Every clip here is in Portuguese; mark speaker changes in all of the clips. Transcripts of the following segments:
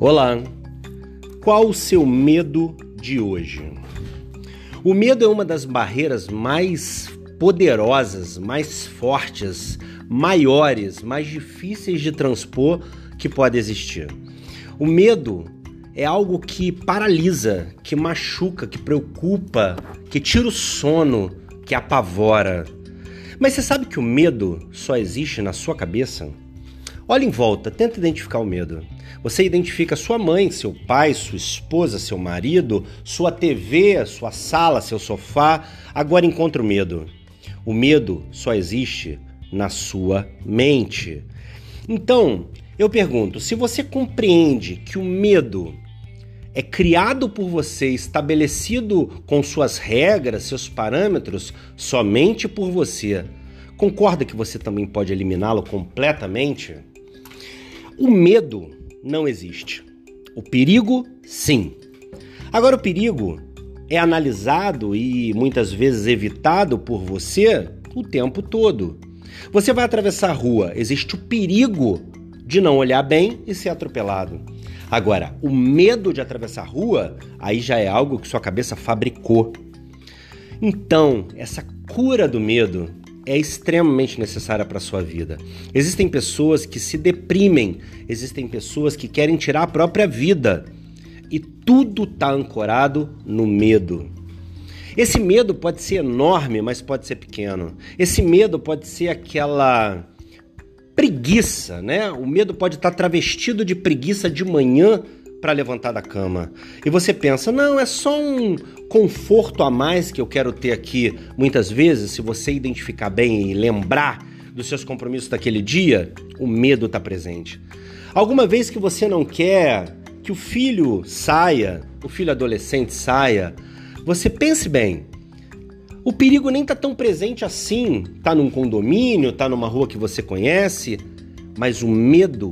Speaker 1: Olá! Qual o seu medo de hoje? O medo é uma das barreiras mais poderosas, mais fortes, maiores, mais difíceis de transpor que pode existir. O medo é algo que paralisa, que machuca, que preocupa, que tira o sono, que apavora. Mas você sabe que o medo só existe na sua cabeça? Olha em volta, tenta identificar o medo. Você identifica sua mãe, seu pai, sua esposa, seu marido, sua TV, sua sala, seu sofá. Agora encontra o medo. O medo só existe na sua mente. Então, eu pergunto: se você compreende que o medo é criado por você, estabelecido com suas regras, seus parâmetros, somente por você, concorda que você também pode eliminá-lo completamente? O medo não existe. O perigo, sim. Agora, o perigo é analisado e muitas vezes evitado por você o tempo todo. Você vai atravessar a rua, existe o perigo de não olhar bem e ser atropelado. Agora, o medo de atravessar a rua, aí já é algo que sua cabeça fabricou. Então, essa cura do medo é extremamente necessária para a sua vida. Existem pessoas que se deprimem, existem pessoas que querem tirar a própria vida. E tudo está ancorado no medo. Esse medo pode ser enorme, mas pode ser pequeno. Esse medo pode ser aquela preguiça, né? O medo pode estar tá travestido de preguiça de manhã para levantar da cama. E você pensa, não, é só um conforto a mais que eu quero ter aqui. Muitas vezes, se você identificar bem e lembrar dos seus compromissos daquele dia, o medo está presente. Alguma vez que você não quer que o filho saia, o filho adolescente saia, você pense bem. O perigo nem está tão presente assim. Tá num condomínio, tá numa rua que você conhece, mas o medo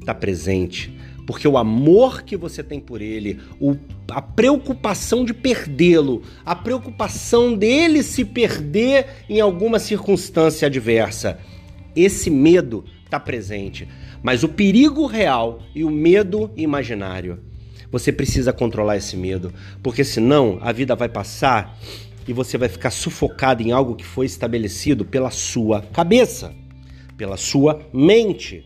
Speaker 1: está presente porque o amor que você tem por ele, o, a preocupação de perdê-lo, a preocupação dele se perder em alguma circunstância adversa, esse medo está presente. Mas o perigo real e o medo imaginário, você precisa controlar esse medo, porque senão a vida vai passar e você vai ficar sufocado em algo que foi estabelecido pela sua cabeça, pela sua mente.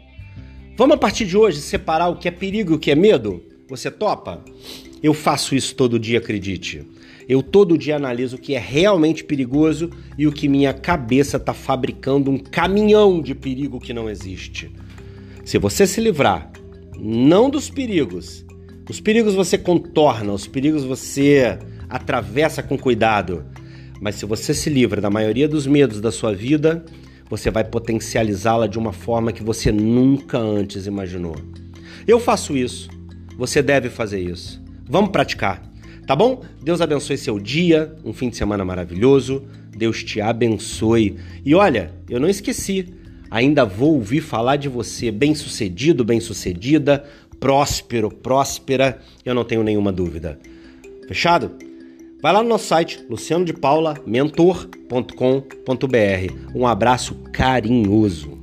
Speaker 1: Vamos a partir de hoje separar o que é perigo e o que é medo? Você topa? Eu faço isso todo dia, acredite. Eu todo dia analiso o que é realmente perigoso e o que minha cabeça está fabricando um caminhão de perigo que não existe. Se você se livrar, não dos perigos, os perigos você contorna, os perigos você atravessa com cuidado. Mas se você se livra da maioria dos medos da sua vida, você vai potencializá-la de uma forma que você nunca antes imaginou. Eu faço isso, você deve fazer isso. Vamos praticar, tá bom? Deus abençoe seu dia, um fim de semana maravilhoso. Deus te abençoe. E olha, eu não esqueci, ainda vou ouvir falar de você bem-sucedido, bem-sucedida, próspero, próspera, eu não tenho nenhuma dúvida. Fechado? Vai lá no nosso site lucianodepaulamentor.com.br. Um abraço carinhoso.